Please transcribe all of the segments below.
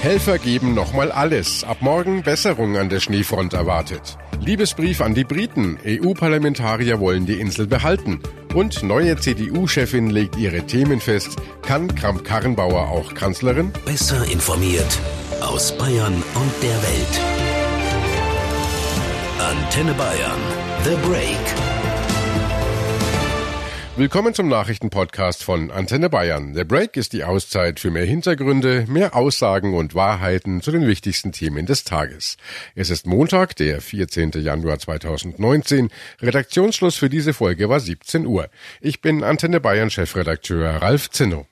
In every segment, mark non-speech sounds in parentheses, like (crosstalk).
Helfer geben nochmal alles. Ab morgen Besserung an der Schneefront erwartet. Liebesbrief an die Briten. EU-Parlamentarier wollen die Insel behalten. Und neue CDU-Chefin legt ihre Themen fest. Kann Kramp-Karrenbauer auch Kanzlerin? Besser informiert aus Bayern und der Welt. Antenne Bayern. The Break. Willkommen zum Nachrichtenpodcast von Antenne Bayern. Der Break ist die Auszeit für mehr Hintergründe, mehr Aussagen und Wahrheiten zu den wichtigsten Themen des Tages. Es ist Montag, der 14. Januar 2019. Redaktionsschluss für diese Folge war 17 Uhr. Ich bin Antenne Bayern Chefredakteur Ralf Zinno.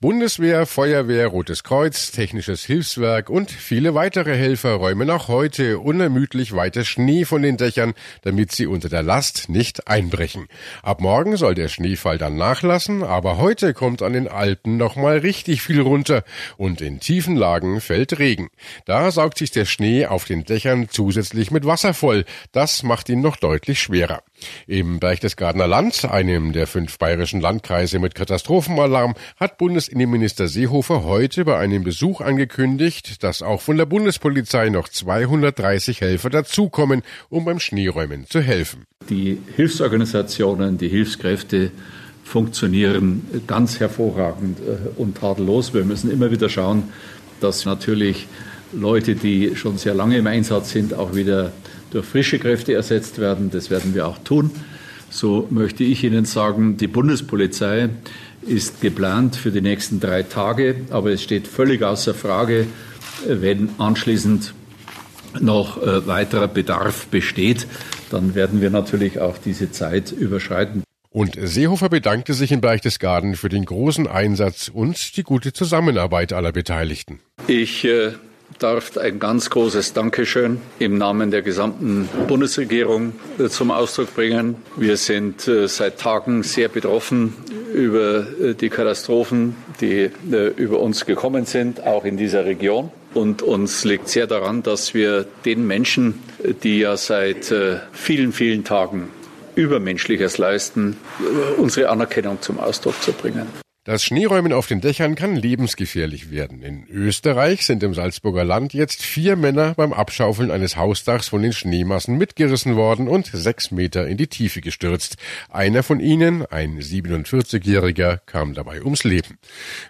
Bundeswehr, Feuerwehr, Rotes Kreuz, Technisches Hilfswerk und viele weitere Helfer räumen auch heute unermüdlich weiter Schnee von den Dächern, damit sie unter der Last nicht einbrechen. Ab morgen soll der Schneefall dann nachlassen, aber heute kommt an den Alpen nochmal richtig viel runter und in tiefen Lagen fällt Regen. Da saugt sich der Schnee auf den Dächern zusätzlich mit Wasser voll. Das macht ihn noch deutlich schwerer. Im Berchtesgadener Land, einem der fünf bayerischen Landkreise mit Katastrophenalarm, hat Bundesinnenminister Seehofer heute bei einem Besuch angekündigt, dass auch von der Bundespolizei noch 230 Helfer dazukommen, um beim Schneeräumen zu helfen. Die Hilfsorganisationen, die Hilfskräfte funktionieren ganz hervorragend äh, und tadellos. Wir müssen immer wieder schauen, dass natürlich Leute, die schon sehr lange im Einsatz sind, auch wieder durch frische Kräfte ersetzt werden. Das werden wir auch tun. So möchte ich Ihnen sagen, die Bundespolizei ist geplant für die nächsten drei Tage, aber es steht völlig außer Frage, wenn anschließend noch äh, weiterer Bedarf besteht, dann werden wir natürlich auch diese Zeit überschreiten. Und Seehofer bedankte sich in Berchtesgaden für den großen Einsatz und die gute Zusammenarbeit aller Beteiligten. Ich äh, darf ein ganz großes Dankeschön im Namen der gesamten Bundesregierung äh, zum Ausdruck bringen. Wir sind seit Tagen sehr betroffen über äh, die Katastrophen, die über uns gekommen sind, auch in dieser Region. Und uns liegt sehr daran, dass wir den Menschen, die ja seit vielen, vielen Tagen Übermenschliches leisten, unsere Anerkennung zum Ausdruck zu bringen. Das Schneeräumen auf den Dächern kann lebensgefährlich werden. In Österreich sind im Salzburger Land jetzt vier Männer beim Abschaufeln eines Hausdachs von den Schneemassen mitgerissen worden und sechs Meter in die Tiefe gestürzt. Einer von ihnen, ein 47-Jähriger, kam dabei ums Leben.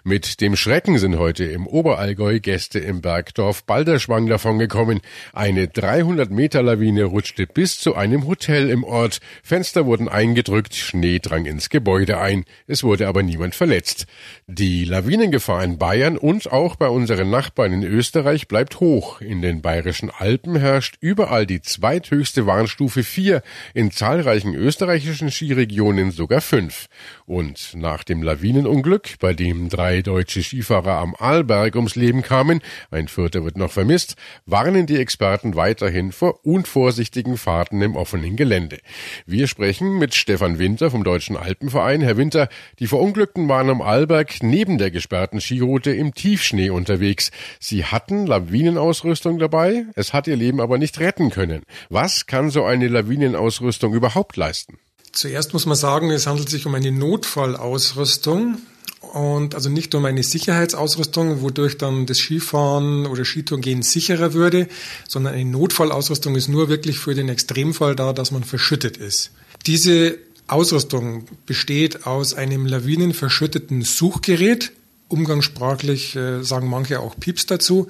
Mit dem Schrecken sind heute im Oberallgäu Gäste im Bergdorf Balderschwang davongekommen. Eine 300 Meter Lawine rutschte bis zu einem Hotel im Ort. Fenster wurden eingedrückt, Schnee drang ins Gebäude ein. Es wurde aber niemand verletzt jetzt. Die Lawinengefahr in Bayern und auch bei unseren Nachbarn in Österreich bleibt hoch. In den bayerischen Alpen herrscht überall die zweithöchste Warnstufe 4, in zahlreichen österreichischen Skiregionen sogar 5. Und nach dem Lawinenunglück, bei dem drei deutsche Skifahrer am Arlberg ums Leben kamen, ein vierter wird noch vermisst, warnen die Experten weiterhin vor unvorsichtigen Fahrten im offenen Gelände. Wir sprechen mit Stefan Winter vom Deutschen Alpenverein. Herr Winter, die Verunglückten waren am Arlberg neben der gesperrten Skiroute im Tiefschnee unterwegs. Sie hatten Lawinenausrüstung dabei, es hat ihr Leben aber nicht retten können. Was kann so eine Lawinenausrüstung überhaupt leisten? Zuerst muss man sagen, es handelt sich um eine Notfallausrüstung und also nicht um eine Sicherheitsausrüstung, wodurch dann das Skifahren oder Skitourgehen sicherer würde, sondern eine Notfallausrüstung ist nur wirklich für den Extremfall da, dass man verschüttet ist. Diese Ausrüstung besteht aus einem lawinenverschütteten Suchgerät, umgangssprachlich äh, sagen manche auch Pieps dazu,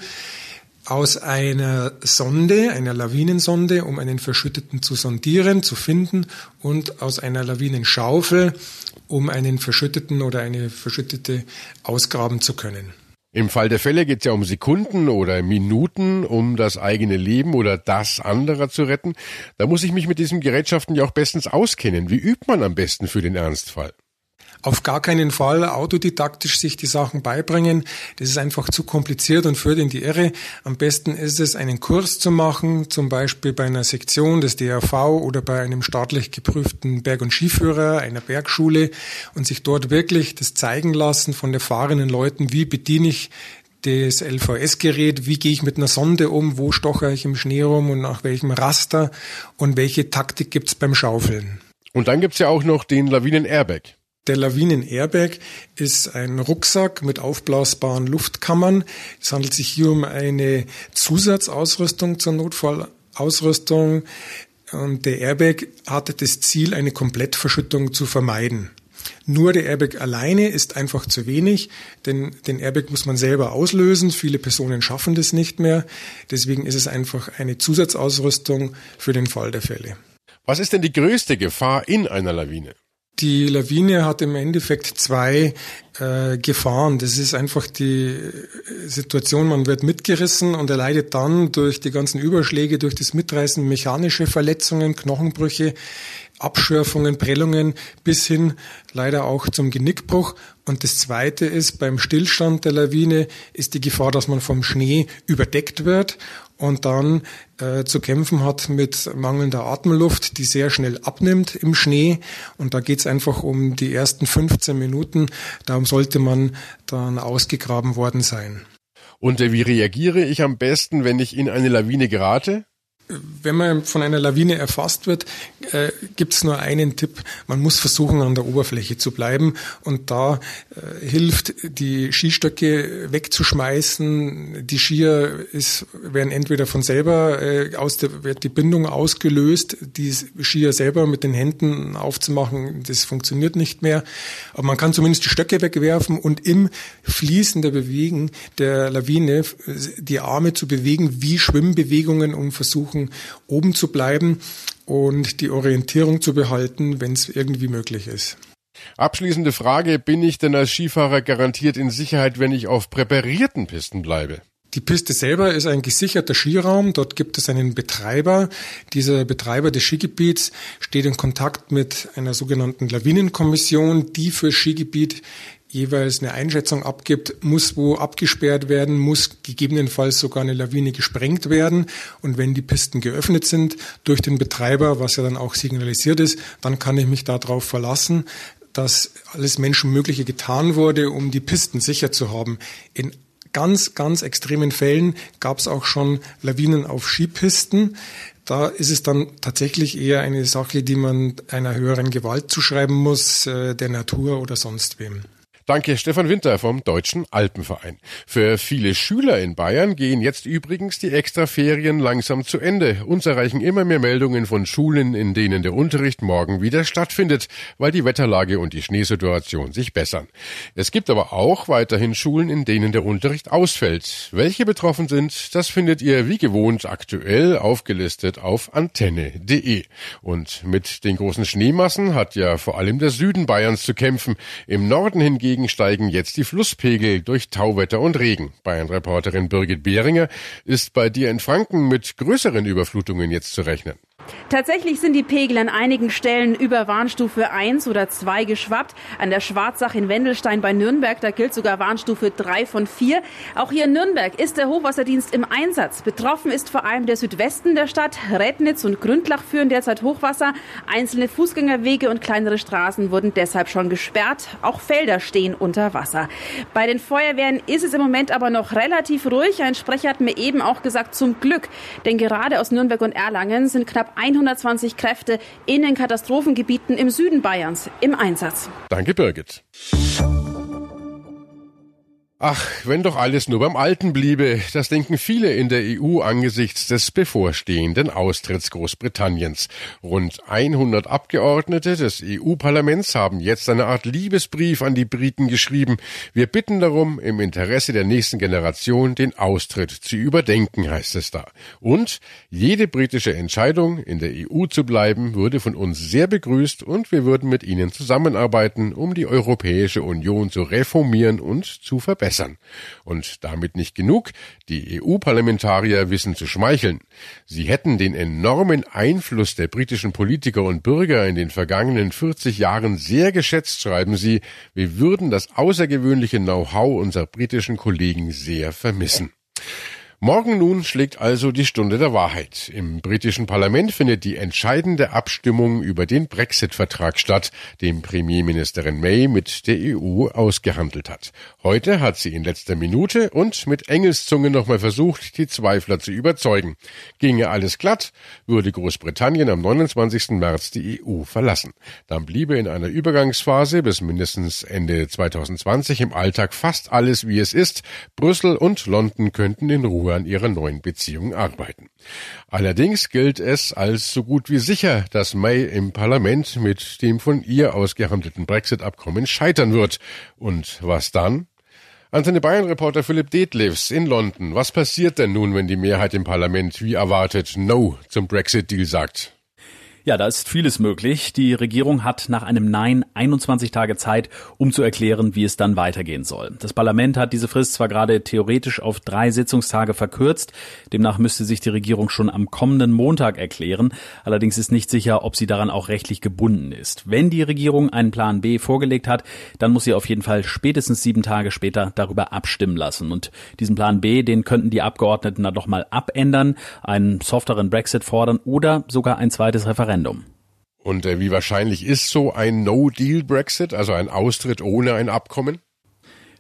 aus einer Sonde, einer Lawinensonde, um einen Verschütteten zu sondieren, zu finden und aus einer Lawinenschaufel, um einen Verschütteten oder eine Verschüttete ausgraben zu können. Im Fall der Fälle geht es ja um Sekunden oder Minuten, um das eigene Leben oder das anderer zu retten. Da muss ich mich mit diesen Gerätschaften ja auch bestens auskennen. Wie übt man am besten für den Ernstfall? Auf gar keinen Fall autodidaktisch sich die Sachen beibringen. Das ist einfach zu kompliziert und führt in die Irre. Am besten ist es, einen Kurs zu machen, zum Beispiel bei einer Sektion des DRV oder bei einem staatlich geprüften Berg- und Skiführer, einer Bergschule und sich dort wirklich das zeigen lassen von erfahrenen Leuten, wie bediene ich das LVS-Gerät, wie gehe ich mit einer Sonde um, wo stoche ich im Schnee rum und nach welchem Raster und welche Taktik gibt's beim Schaufeln. Und dann gibt's ja auch noch den Lawinen-Airbag. Der Lawinen-Airbag ist ein Rucksack mit aufblasbaren Luftkammern. Es handelt sich hier um eine Zusatzausrüstung zur Notfallausrüstung. Und der Airbag hatte das Ziel, eine Komplettverschüttung zu vermeiden. Nur der Airbag alleine ist einfach zu wenig, denn den Airbag muss man selber auslösen. Viele Personen schaffen das nicht mehr. Deswegen ist es einfach eine Zusatzausrüstung für den Fall der Fälle. Was ist denn die größte Gefahr in einer Lawine? Die Lawine hat im Endeffekt zwei äh, Gefahren. Das ist einfach die Situation, man wird mitgerissen und erleidet dann durch die ganzen Überschläge, durch das Mitreißen mechanische Verletzungen, Knochenbrüche, Abschürfungen, Prellungen bis hin leider auch zum Genickbruch. Und das Zweite ist, beim Stillstand der Lawine ist die Gefahr, dass man vom Schnee überdeckt wird und dann äh, zu kämpfen hat mit mangelnder Atemluft, die sehr schnell abnimmt im Schnee. Und da geht es einfach um die ersten 15 Minuten. Darum sollte man dann ausgegraben worden sein. Und wie reagiere ich am besten, wenn ich in eine Lawine gerate? Wenn man von einer Lawine erfasst wird, äh, gibt es nur einen Tipp. Man muss versuchen, an der Oberfläche zu bleiben. Und da äh, hilft, die Skistöcke wegzuschmeißen. Die Skier ist, werden entweder von selber äh, aus der, wird die Bindung ausgelöst, die Skier selber mit den Händen aufzumachen, das funktioniert nicht mehr. Aber man kann zumindest die Stöcke wegwerfen und im Fließen der Bewegen der Lawine die Arme zu bewegen, wie Schwimmbewegungen, um versuchen, versuchen, oben zu bleiben und die Orientierung zu behalten, wenn es irgendwie möglich ist. Abschließende Frage, bin ich denn als Skifahrer garantiert in Sicherheit, wenn ich auf präparierten Pisten bleibe? Die Piste selber ist ein gesicherter Skiraum. Dort gibt es einen Betreiber. Dieser Betreiber des Skigebiets steht in Kontakt mit einer sogenannten Lawinenkommission, die für Skigebiet jeweils eine Einschätzung abgibt, muss wo abgesperrt werden, muss gegebenenfalls sogar eine Lawine gesprengt werden. Und wenn die Pisten geöffnet sind durch den Betreiber, was ja dann auch signalisiert ist, dann kann ich mich darauf verlassen, dass alles Menschenmögliche getan wurde, um die Pisten sicher zu haben. In ganz, ganz extremen Fällen gab es auch schon Lawinen auf Skipisten. Da ist es dann tatsächlich eher eine Sache, die man einer höheren Gewalt zuschreiben muss, äh, der Natur oder sonst wem. Danke, Stefan Winter vom Deutschen Alpenverein. Für viele Schüler in Bayern gehen jetzt übrigens die Extraferien langsam zu Ende. Uns erreichen immer mehr Meldungen von Schulen, in denen der Unterricht morgen wieder stattfindet, weil die Wetterlage und die Schneesituation sich bessern. Es gibt aber auch weiterhin Schulen, in denen der Unterricht ausfällt. Welche betroffen sind, das findet ihr wie gewohnt aktuell aufgelistet auf antenne.de. Und mit den großen Schneemassen hat ja vor allem der Süden Bayerns zu kämpfen. Im Norden hingegen Dagegen steigen jetzt die Flusspegel durch Tauwetter und Regen. Bayern-Reporterin Birgit Behringer ist bei dir in Franken mit größeren Überflutungen jetzt zu rechnen. Tatsächlich sind die Pegel an einigen Stellen über Warnstufe 1 oder 2 geschwappt. An der Schwarzach in Wendelstein bei Nürnberg, da gilt sogar Warnstufe 3 von 4. Auch hier in Nürnberg ist der Hochwasserdienst im Einsatz. Betroffen ist vor allem der Südwesten der Stadt. Rednitz und Gründlach führen derzeit Hochwasser. Einzelne Fußgängerwege und kleinere Straßen wurden deshalb schon gesperrt. Auch Felder stehen unter Wasser. Bei den Feuerwehren ist es im Moment aber noch relativ ruhig. Ein Sprecher hat mir eben auch gesagt, zum Glück. Denn gerade aus Nürnberg und Erlangen sind knapp 120 Kräfte in den Katastrophengebieten im Süden Bayerns im Einsatz. Danke, Birgit. Ach, wenn doch alles nur beim Alten bliebe, das denken viele in der EU angesichts des bevorstehenden Austritts Großbritanniens. Rund 100 Abgeordnete des EU-Parlaments haben jetzt eine Art Liebesbrief an die Briten geschrieben. Wir bitten darum, im Interesse der nächsten Generation den Austritt zu überdenken, heißt es da. Und jede britische Entscheidung, in der EU zu bleiben, würde von uns sehr begrüßt und wir würden mit ihnen zusammenarbeiten, um die Europäische Union zu reformieren und zu verbessern verbessern. Und damit nicht genug, die EU-Parlamentarier wissen zu schmeicheln. Sie hätten den enormen Einfluss der britischen Politiker und Bürger in den vergangenen 40 Jahren sehr geschätzt, schreiben sie. Wir würden das außergewöhnliche Know-how unserer britischen Kollegen sehr vermissen. Morgen nun schlägt also die Stunde der Wahrheit. Im britischen Parlament findet die entscheidende Abstimmung über den Brexit-Vertrag statt, den Premierministerin May mit der EU ausgehandelt hat. Heute hat sie in letzter Minute und mit Engelszunge nochmal versucht, die Zweifler zu überzeugen. Ginge alles glatt, würde Großbritannien am 29. März die EU verlassen. Dann bliebe in einer Übergangsphase bis mindestens Ende 2020 im Alltag fast alles wie es ist. Brüssel und London könnten in Ruhe an ihrer neuen Beziehung arbeiten. Allerdings gilt es als so gut wie sicher, dass May im Parlament mit dem von ihr ausgehandelten Brexit-Abkommen scheitern wird. Und was dann? Antenne Bayern-Reporter Philipp Detlefs in London. Was passiert denn nun, wenn die Mehrheit im Parlament wie erwartet No zum Brexit-Deal sagt? Ja, da ist vieles möglich. Die Regierung hat nach einem Nein 21 Tage Zeit, um zu erklären, wie es dann weitergehen soll. Das Parlament hat diese Frist zwar gerade theoretisch auf drei Sitzungstage verkürzt, demnach müsste sich die Regierung schon am kommenden Montag erklären. Allerdings ist nicht sicher, ob sie daran auch rechtlich gebunden ist. Wenn die Regierung einen Plan B vorgelegt hat, dann muss sie auf jeden Fall spätestens sieben Tage später darüber abstimmen lassen. Und diesen Plan B, den könnten die Abgeordneten dann doch mal abändern, einen softeren Brexit fordern oder sogar ein zweites Referendum Referendum. Und äh, wie wahrscheinlich ist so ein No-Deal-Brexit, also ein Austritt ohne ein Abkommen?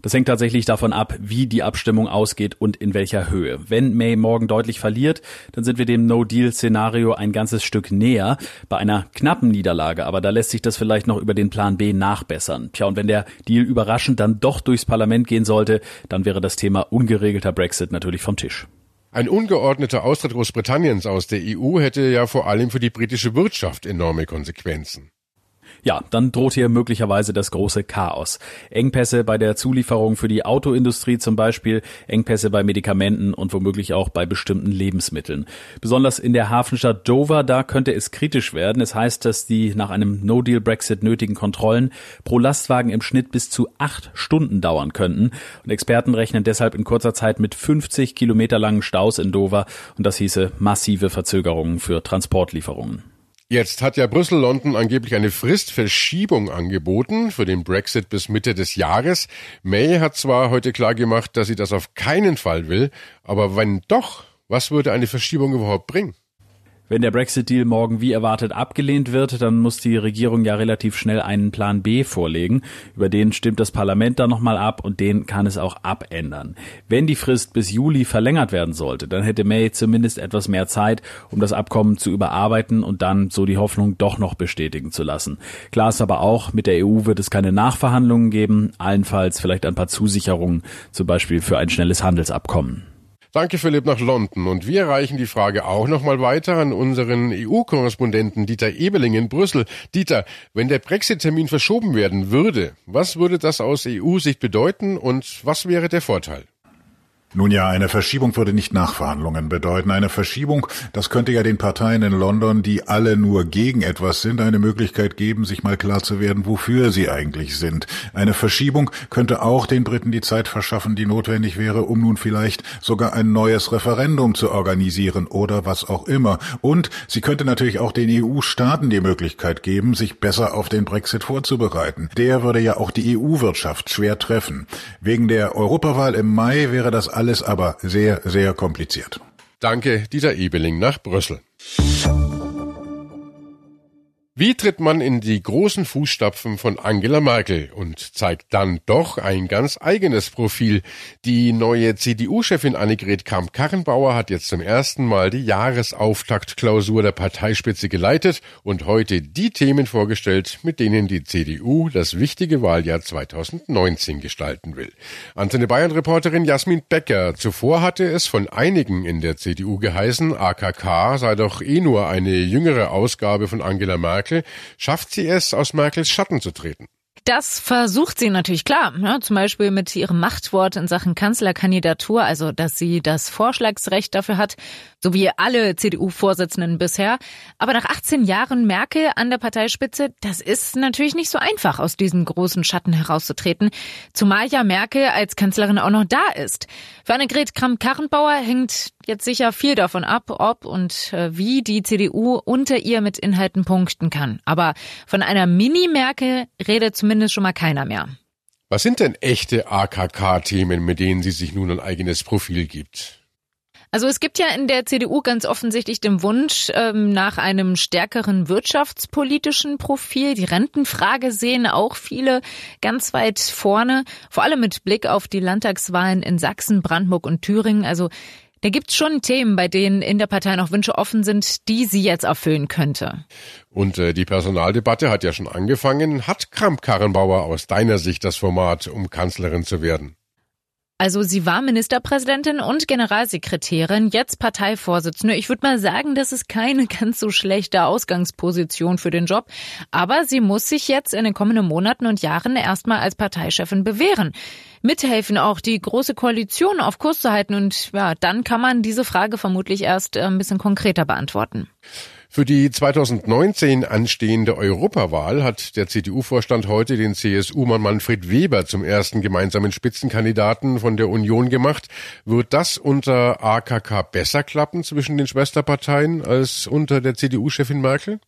Das hängt tatsächlich davon ab, wie die Abstimmung ausgeht und in welcher Höhe. Wenn May morgen deutlich verliert, dann sind wir dem No-Deal-Szenario ein ganzes Stück näher. Bei einer knappen Niederlage, aber da lässt sich das vielleicht noch über den Plan B nachbessern. Tja, und wenn der Deal überraschend dann doch durchs Parlament gehen sollte, dann wäre das Thema ungeregelter Brexit natürlich vom Tisch. Ein ungeordneter Austritt Großbritanniens aus der EU hätte ja vor allem für die britische Wirtschaft enorme Konsequenzen. Ja, dann droht hier möglicherweise das große Chaos. Engpässe bei der Zulieferung für die Autoindustrie zum Beispiel, Engpässe bei Medikamenten und womöglich auch bei bestimmten Lebensmitteln. Besonders in der Hafenstadt Dover, da könnte es kritisch werden. Es heißt, dass die nach einem No-Deal-Brexit nötigen Kontrollen pro Lastwagen im Schnitt bis zu acht Stunden dauern könnten. Und Experten rechnen deshalb in kurzer Zeit mit 50 Kilometer langen Staus in Dover und das hieße massive Verzögerungen für Transportlieferungen. Jetzt hat ja Brüssel-London angeblich eine Fristverschiebung angeboten für den Brexit bis Mitte des Jahres. May hat zwar heute klargemacht, dass sie das auf keinen Fall will, aber wenn doch, was würde eine Verschiebung überhaupt bringen? Wenn der Brexit-Deal morgen wie erwartet abgelehnt wird, dann muss die Regierung ja relativ schnell einen Plan B vorlegen. Über den stimmt das Parlament dann nochmal ab und den kann es auch abändern. Wenn die Frist bis Juli verlängert werden sollte, dann hätte May zumindest etwas mehr Zeit, um das Abkommen zu überarbeiten und dann so die Hoffnung doch noch bestätigen zu lassen. Klar ist aber auch, mit der EU wird es keine Nachverhandlungen geben, allenfalls vielleicht ein paar Zusicherungen, zum Beispiel für ein schnelles Handelsabkommen. Danke Philipp nach London und wir reichen die Frage auch nochmal weiter an unseren EU-Korrespondenten Dieter Ebeling in Brüssel. Dieter, wenn der Brexit-Termin verschoben werden würde, was würde das aus EU-Sicht bedeuten und was wäre der Vorteil? Nun ja, eine Verschiebung würde nicht Nachverhandlungen bedeuten. Eine Verschiebung, das könnte ja den Parteien in London, die alle nur gegen etwas sind, eine Möglichkeit geben, sich mal klar zu werden, wofür sie eigentlich sind. Eine Verschiebung könnte auch den Briten die Zeit verschaffen, die notwendig wäre, um nun vielleicht sogar ein neues Referendum zu organisieren oder was auch immer. Und sie könnte natürlich auch den EU-Staaten die Möglichkeit geben, sich besser auf den Brexit vorzubereiten. Der würde ja auch die EU-Wirtschaft schwer treffen. Wegen der Europawahl im Mai wäre das alles aber sehr, sehr kompliziert. Danke, Dieter Ebeling nach Brüssel. Wie tritt man in die großen Fußstapfen von Angela Merkel und zeigt dann doch ein ganz eigenes Profil? Die neue CDU-Chefin Annegret Kramp-Karrenbauer hat jetzt zum ersten Mal die Jahresauftaktklausur der Parteispitze geleitet und heute die Themen vorgestellt, mit denen die CDU das wichtige Wahljahr 2019 gestalten will. Antenne Bayern-Reporterin Jasmin Becker. Zuvor hatte es von einigen in der CDU geheißen, AKK sei doch eh nur eine jüngere Ausgabe von Angela Merkel Merkel, schafft sie es, aus Merkels Schatten zu treten. Das versucht sie natürlich klar, ne? zum Beispiel mit ihrem Machtwort in Sachen Kanzlerkandidatur, also dass sie das Vorschlagsrecht dafür hat, so wie alle CDU-Vorsitzenden bisher. Aber nach 18 Jahren Merkel an der Parteispitze, das ist natürlich nicht so einfach, aus diesem großen Schatten herauszutreten, zumal ja Merkel als Kanzlerin auch noch da ist. Für Annegret Kramp-Karrenbauer hängt jetzt sicher viel davon ab, ob und äh, wie die CDU unter ihr mit Inhalten punkten kann. Aber von einer Mini-Merkel redet zumindest schon mal keiner mehr. Was sind denn echte AKK-Themen, mit denen sie sich nun ein eigenes Profil gibt? Also es gibt ja in der CDU ganz offensichtlich den Wunsch ähm, nach einem stärkeren wirtschaftspolitischen Profil. Die Rentenfrage sehen auch viele ganz weit vorne, vor allem mit Blick auf die Landtagswahlen in Sachsen, Brandenburg und Thüringen. Also da gibt's schon Themen, bei denen in der Partei noch Wünsche offen sind, die sie jetzt erfüllen könnte. Und äh, die Personaldebatte hat ja schon angefangen. Hat Kramp-Karrenbauer aus deiner Sicht das Format, um Kanzlerin zu werden? Also sie war Ministerpräsidentin und Generalsekretärin, jetzt Parteivorsitzende. Ich würde mal sagen, das ist keine (laughs) ganz so schlechte Ausgangsposition für den Job. Aber sie muss sich jetzt in den kommenden Monaten und Jahren erstmal als Parteichefin bewähren. Mithelfen auch, die große Koalition auf Kurs zu halten. Und ja, dann kann man diese Frage vermutlich erst äh, ein bisschen konkreter beantworten. Für die 2019 anstehende Europawahl hat der CDU-Vorstand heute den CSU-Mann Manfred Weber zum ersten gemeinsamen Spitzenkandidaten von der Union gemacht. Wird das unter AKK besser klappen zwischen den Schwesterparteien als unter der CDU-Chefin Merkel?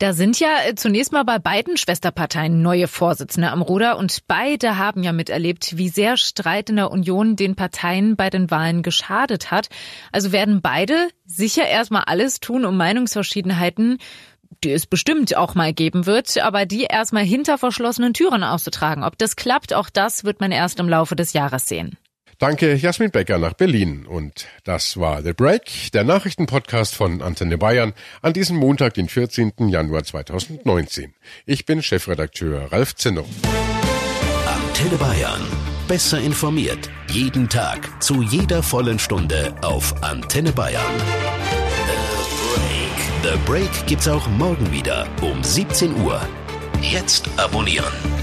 Da sind ja äh, zunächst mal bei beiden Schwesterparteien neue Vorsitzende am Ruder und beide haben ja miterlebt, wie sehr Streit in der Union den Parteien bei den Wahlen geschadet hat. Also werden beide sicher erstmal alles tun, um Meinungsverschiedenheiten die es bestimmt auch mal geben wird, aber die erstmal hinter verschlossenen Türen auszutragen. Ob das klappt, auch das wird man erst im Laufe des Jahres sehen. Danke Jasmin Becker nach Berlin. Und das war The Break, der Nachrichtenpodcast von Antenne Bayern an diesem Montag, den 14. Januar 2019. Ich bin Chefredakteur Ralf Zinno. Antenne Bayern. Besser informiert. Jeden Tag. Zu jeder vollen Stunde auf Antenne Bayern. The Break. The Break gibt's auch morgen wieder um 17 Uhr. Jetzt abonnieren.